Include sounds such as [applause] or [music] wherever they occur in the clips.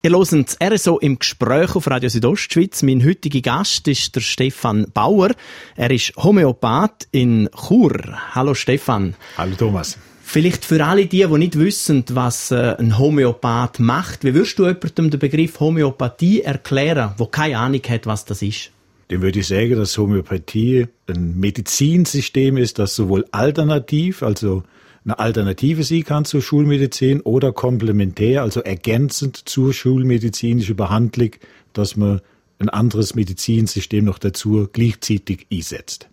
Ihr hört das RSO im Gespräch auf Radio Südostschweiz. Mein heutiger Gast ist der Stefan Bauer. Er ist Homöopath in Chur. Hallo Stefan. Hallo Thomas. Vielleicht für alle die, die nicht wissen, was äh, ein Homöopath macht, wie würdest du jemandem den Begriff Homöopathie erklären, wo keine Ahnung hat, was das ist? Dem würde ich sagen, dass Homöopathie ein Medizinsystem ist, das sowohl alternativ, also eine Alternative sein kann zur Schulmedizin oder komplementär, also ergänzend zur schulmedizinischen Behandlung, dass man ein anderes Medizinsystem noch dazu gleichzeitig einsetzt.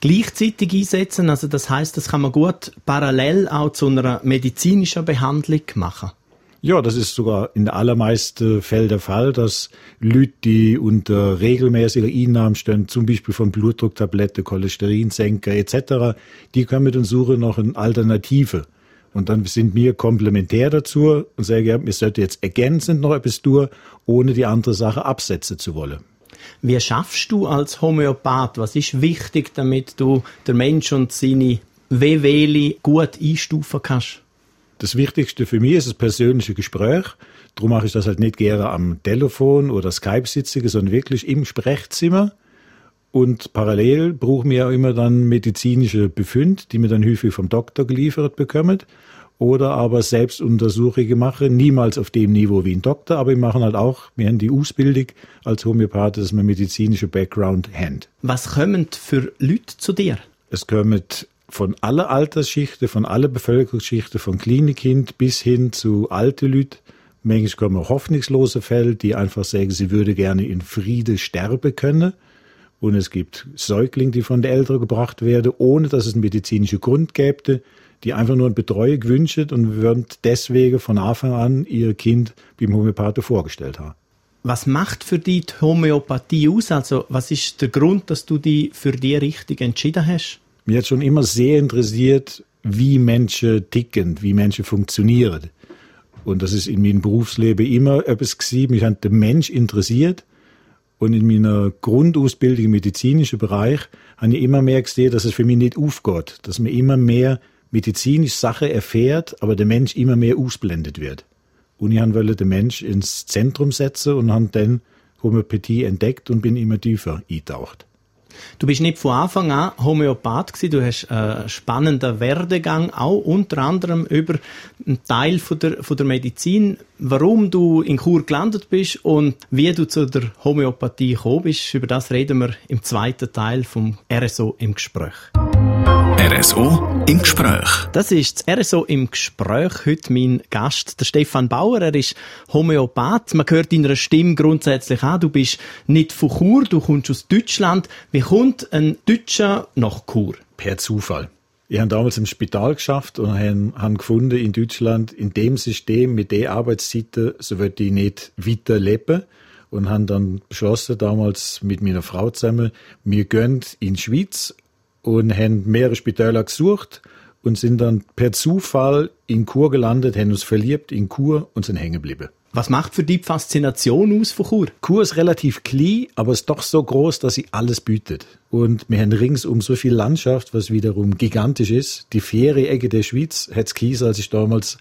Gleichzeitig einsetzen, also das heißt, das kann man gut parallel auch zu einer medizinischen Behandlung machen. Ja, das ist sogar in allermeisten Fällen der Fall, dass Leute, die unter regelmäßiger Einnahme stehen, zum Beispiel von Blutdrucktablette, Cholesterinsenker etc., die können mit uns suchen noch eine Alternative. Und dann sind wir komplementär dazu und sagen, ja, wir sollten jetzt ergänzend noch etwas tun, ohne die andere Sache absetzen zu wollen. Wie schaffst du als Homöopath? Was ist wichtig, damit du der Mensch und seine Wehwehli gut einstufen kannst? Das Wichtigste für mich ist das persönliche Gespräch. Darum mache ich das halt nicht gerne am Telefon oder Skype-Sitzige, sondern wirklich im Sprechzimmer. Und parallel brauchen wir auch immer dann medizinische Befunde, die mir dann häufig vom Doktor geliefert bekommen. Oder aber selbst Untersuchungen machen, niemals auf dem Niveau wie ein Doktor, aber wir machen halt auch, wir haben die Ausbildung als Homöopath, dass wir medizinische Background haben. Was kommen für Leute zu dir? Es kommen von aller Altersschichten, von aller Bevölkerungsschichten, von Kleinkind bis hin zu alte Leute. Manchmal kommen hoffnungslose Fälle, die einfach sagen, sie würde gerne in Friede sterben können. Und es gibt Säuglinge, die von den Eltern gebracht werden, ohne dass es einen medizinischen Grund gäbe, die einfach nur eine Betreuung wünschen und würden deswegen von Anfang an ihr Kind beim Homöopathen vorgestellt haben. Was macht für dich die Homöopathie aus? Also, was ist der Grund, dass du die für die richtig entschieden hast? Mir hat schon immer sehr interessiert, wie Menschen ticken, wie Menschen funktionieren. Und das ist in meinem Berufsleben immer etwas gewesen. Mich hat der Mensch interessiert. Und in meiner Grundausbildung im medizinischen Bereich habe ich immer mehr gesehen, dass es für mich nicht aufgeht. Dass man immer mehr medizinische Sachen erfährt, aber der Mensch immer mehr ausblendet wird. Und ich wollte den Mensch ins Zentrum setzen und habe dann Homöopathie entdeckt und bin immer tiefer eingetaucht. Du bist nicht von Anfang an Homöopath gewesen. Du hast einen spannenden Werdegang, auch unter anderem über einen Teil von der, von der Medizin. Warum du in Chur gelandet bist und wie du zu der Homöopathie gekommen bist, über das reden wir im zweiten Teil vom RSO im Gespräch. RSO im Gespräch. Das ist das RSO im Gespräch. Heute mein Gast, der Stefan Bauer. Er ist Homöopath. Man hört deiner Stimme grundsätzlich an. Du bist nicht von Chur, du kommst aus Deutschland. Wie kommt ein Deutscher nach Chur? Per Zufall. Ich habe damals im Spital geschafft und habe gefunden, in Deutschland, in dem System, mit den Arbeitszeiten, so wird ich nicht weiterleben. Und haben dann beschlossen, damals mit meiner Frau zusammen, wir gehen in die Schweiz und haben mehrere Spitäler gesucht und sind dann per Zufall in Chur gelandet, haben uns verliebt in Chur und sind hängen geblieben. Was macht für die Faszination aus von Chur? Chur ist relativ klein, aber ist doch so groß, dass sie alles bietet. Und wir haben ringsum so viel Landschaft, was wiederum gigantisch ist. Die Ferieecke der Schweiz hat es Kies, als ich damals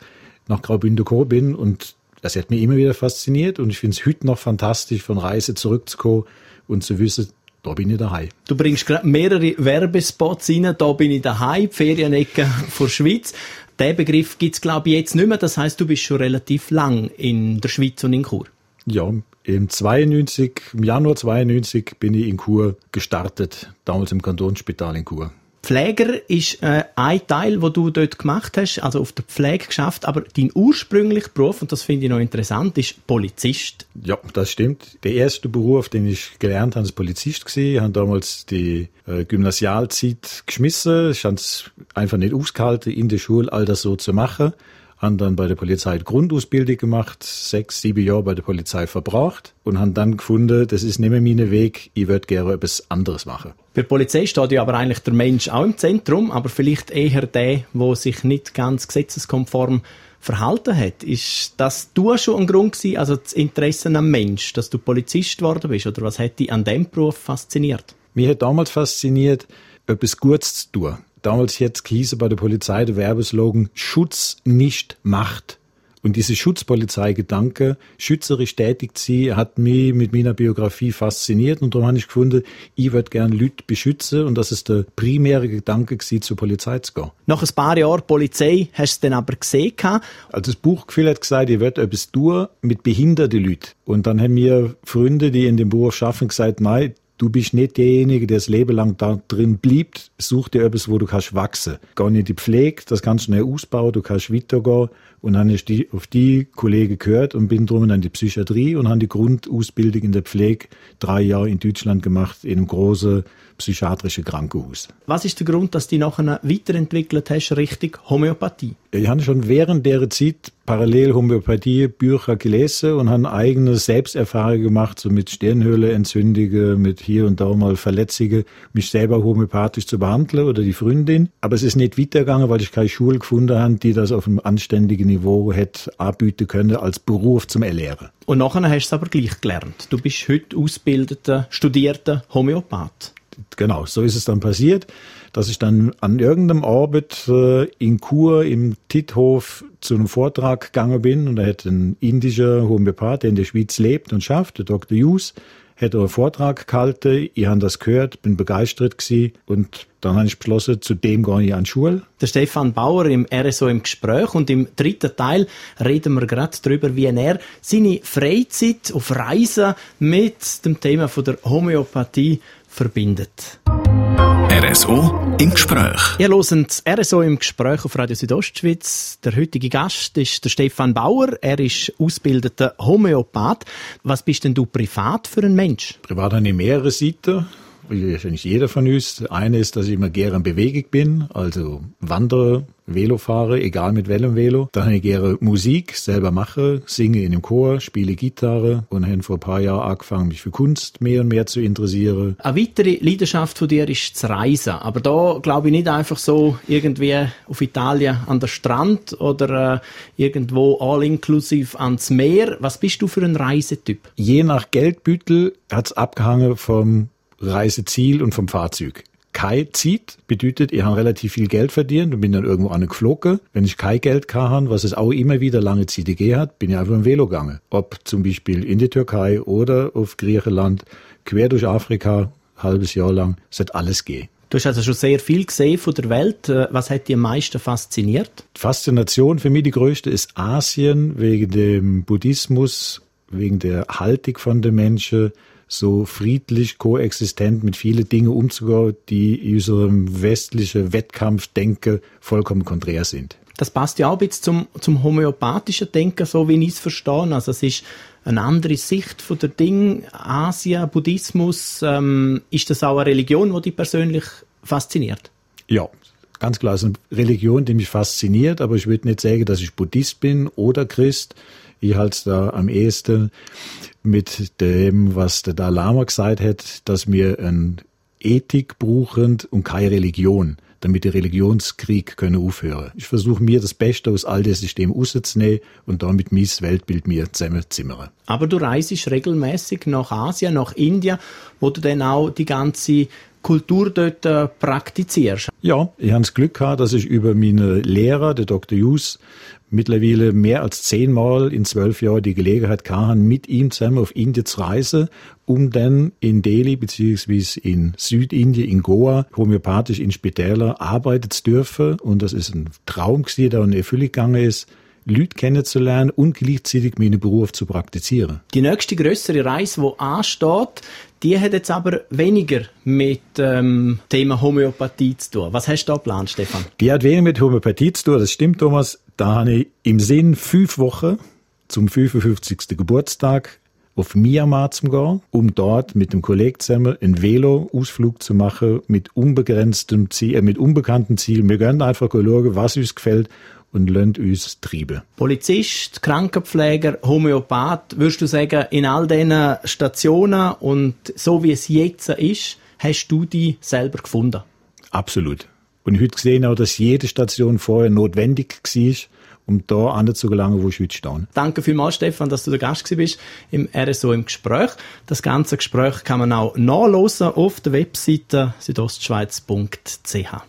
nach Graubünden gekommen bin und das hat mich immer wieder fasziniert und ich finde es heute noch fantastisch, von Reise zurückzukommen und zu wissen, da bin ich daheim. Du bringst gerade mehrere Werbespots rein, da bin ich daheim, die Ferienecke [laughs] vor Schweiz. Der Begriff gibt es, glaube ich, jetzt nicht mehr. Das heißt, du bist schon relativ lang in der Schweiz und in Chur. Ja, im 92, im Januar 92 bin ich in Chur gestartet, damals im Kantonsspital in Chur. Pfleger ist äh, ein Teil, wo du dort gemacht hast, also auf der Pflege geschafft, aber dein ursprünglicher Beruf, und das finde ich noch interessant, ist Polizist. Ja, das stimmt. Der erste Beruf, den ich gelernt habe, ist Polizist gewesen. Ich habe damals die äh, Gymnasialzeit geschmissen. Ich habe es einfach nicht ausgehalten, in der Schule all das so zu machen haben dann bei der Polizei Grundausbildung gemacht, sechs, sieben Jahre bei der Polizei verbracht und haben dann gefunden, das ist nicht mehr mein Weg, ich würde gerne etwas anderes machen. Bei der Polizei steht ja aber eigentlich der Mensch auch im Zentrum, aber vielleicht eher der, wo sich nicht ganz gesetzeskonform verhalten hat. Ist das du schon ein Grund gewesen, also das Interesse am Mensch, dass du Polizist geworden bist, oder was hat dich an dem Beruf fasziniert? Mich hat damals fasziniert, etwas Gutes zu tun damals jetzt hieß bei der Polizei der Werbeslogan Schutz nicht Macht. Und diese Schutzpolizeigedanke, schützerisch tätig zu sein, hat mich mit meiner Biografie fasziniert und darum habe ich gefunden, ich würde gerne Leute beschützen und das ist der primäre Gedanke gewesen, zur Polizei zu gehen. Nach ein paar Jahren Polizei hast du dann aber gesehen? Also das Buchgefühl hat gesagt, ich werde etwas tun mit behinderten Leuten. Und dann haben mir Freunde, die in dem Beruf schaffen, gesagt, nein, Du bist nicht derjenige, der das Leben lang da drin bleibt. Such dir etwas, wo du kannst wachsen. Geh in die Pflege, das kannst du schnell ausbauen, du kannst weitergehen. Und dann ist die, auf die Kollegen gehört und bin drum in die Psychiatrie und habe die Grundausbildung in der Pflege drei Jahre in Deutschland gemacht, in einem großen psychiatrischen Krankenhaus. Was ist der Grund, dass du nachher weiterentwickelt hast Richtung Homöopathie? Ich habe schon während der Zeit parallel Homöopathie-Bücher gelesen und habe eigene Selbsterfahrungen gemacht, so mit Stirnhöhleentzündungen, mit hier und da mal Verletzungen, mich selber homöopathisch zu behandeln oder die Freundin. Aber es ist nicht weitergegangen, weil ich keine Schule gefunden habe, die das auf einem anständigen Niveau hätte anbieten können als Beruf zum Erlernen. Und nachher hast du es aber gleich gelernt. Du bist heute ausgebildeter, studierter Homöopath. Genau, so ist es dann passiert, dass ich dann an irgendeinem Abend äh, in Chur im Tithof zu einem Vortrag gegangen bin und da hat ein indischer Homöopath, der in der Schweiz lebt und schafft, der Dr. Hughes, hat einen Vortrag gehalten, ich habe das gehört, bin begeistert gewesen und dann habe ich beschlossen, zu dem gehe ich an die Schule. Der Stefan Bauer im RSO im Gespräch und im dritten Teil reden wir gerade darüber, wie er seine Freizeit auf Reisen mit dem Thema von der Homöopathie verbindet. RSO im Gespräch. Ihr hört RSO im Gespräch auf Radio Südostschweiz. Der heutige Gast ist der Stefan Bauer. Er ist ausgebildeter Homöopath. Was bist denn du privat für ein Mensch? Privat habe ich mehrere Seiten wahrscheinlich jeder von uns. Eine ist, dass ich immer gerne in Bewegung bin, also wandere, Velo fahre, egal mit welchem Velo. Dann habe ich gerne Musik selber mache, singe in einem Chor, spiele Gitarre und habe vor ein paar Jahren angefangen, mich für Kunst mehr und mehr zu interessieren. Eine weitere Leidenschaft von dir ist das Reisen. Aber da glaube ich nicht einfach so irgendwie auf Italien an der Strand oder äh, irgendwo all-inclusive ans Meer. Was bist du für ein Reisetyp? Je nach Geldbüttel hat es abgehangen vom Reiseziel und vom Fahrzeug. Kai zieht, bedeutet, ich habe relativ viel Geld verdient und bin dann irgendwo angeflogen. Wenn ich kein Geld kann, was es auch immer wieder lange Zeit gegeben hat, bin ich einfach im Velo gegangen. Ob zum Beispiel in die Türkei oder auf Griechenland, quer durch Afrika, halbes Jahr lang, es hat alles gehen. Du hast also schon sehr viel gesehen von der Welt. Äh, was hat dich am meisten fasziniert? Die Faszination für mich die größte ist Asien wegen dem Buddhismus, wegen der Haltung von den Menschen, so friedlich koexistent mit vielen Dingen umzugehen, die unserem westlichen Wettkampfdenken vollkommen konträr sind. Das passt ja auch ein bisschen zum, zum homöopathischen Denken, so wie ich es verstehe. Also es ist eine andere Sicht von der Ding. Asien, Buddhismus, ähm, ist das auch eine Religion, die dich persönlich fasziniert? Ja, ganz klar, es ist eine Religion, die mich fasziniert, aber ich würde nicht sagen, dass ich Buddhist bin oder Christ. Ich halte es da am ehesten mit dem, was der Dalai Lama gesagt hat, dass wir eine Ethik brauchen und keine Religion, damit der Religionskrieg können aufhören. Ich versuche mir das Beste aus all dem System rauszunehmen und damit mein Weltbild mir zusammenzimmern. Aber du reist regelmäßig nach Asien, nach Indien, wo du dann auch die ganze Kultur dort äh, praktizierst. Ja, ich habe das Glück gehabt, dass ich über meine Lehrer, der Dr. Hughes, mittlerweile mehr als zehnmal in zwölf Jahren die Gelegenheit gehabt, mit ihm zusammen auf Indien zu reisen, um dann in Delhi beziehungsweise in Südindien, in Goa, homöopathisch in Spitäler arbeiten zu dürfen. Und das ist ein Traum der in Erfüllung gegangen ist. Leute kennenzulernen und gleichzeitig meinen Beruf zu praktizieren. Die nächste größere Reise, die ansteht, die hat jetzt aber weniger mit ähm, Thema Homöopathie zu tun. Was hast du da geplant, Stefan? Die hat weniger mit Homöopathie zu tun, das stimmt, Thomas. Da habe ich im Sinn fünf Wochen zum 55. Geburtstag auf Myanmar zu gehen, um dort mit dem Kollegen zusammen einen Velo-Ausflug zu machen mit unbegrenztem Ziel, äh, mit unbekanntem Ziel. Wir gehen einfach schauen, was uns gefällt und lernt uns treiben. Polizist, Krankenpfleger, Homöopath, würdest du sagen, in all diesen Stationen und so wie es jetzt ist, hast du die selber gefunden? Absolut. Und heute gesehen auch, dass jede Station vorher notwendig war, um da anzugelangen, wo ich heute stehe. Danke vielmals, Stefan, dass du der Gast bist im RSO im Gespräch. Das ganze Gespräch kann man auch nachlesen auf der Webseite südostschweiz.ch.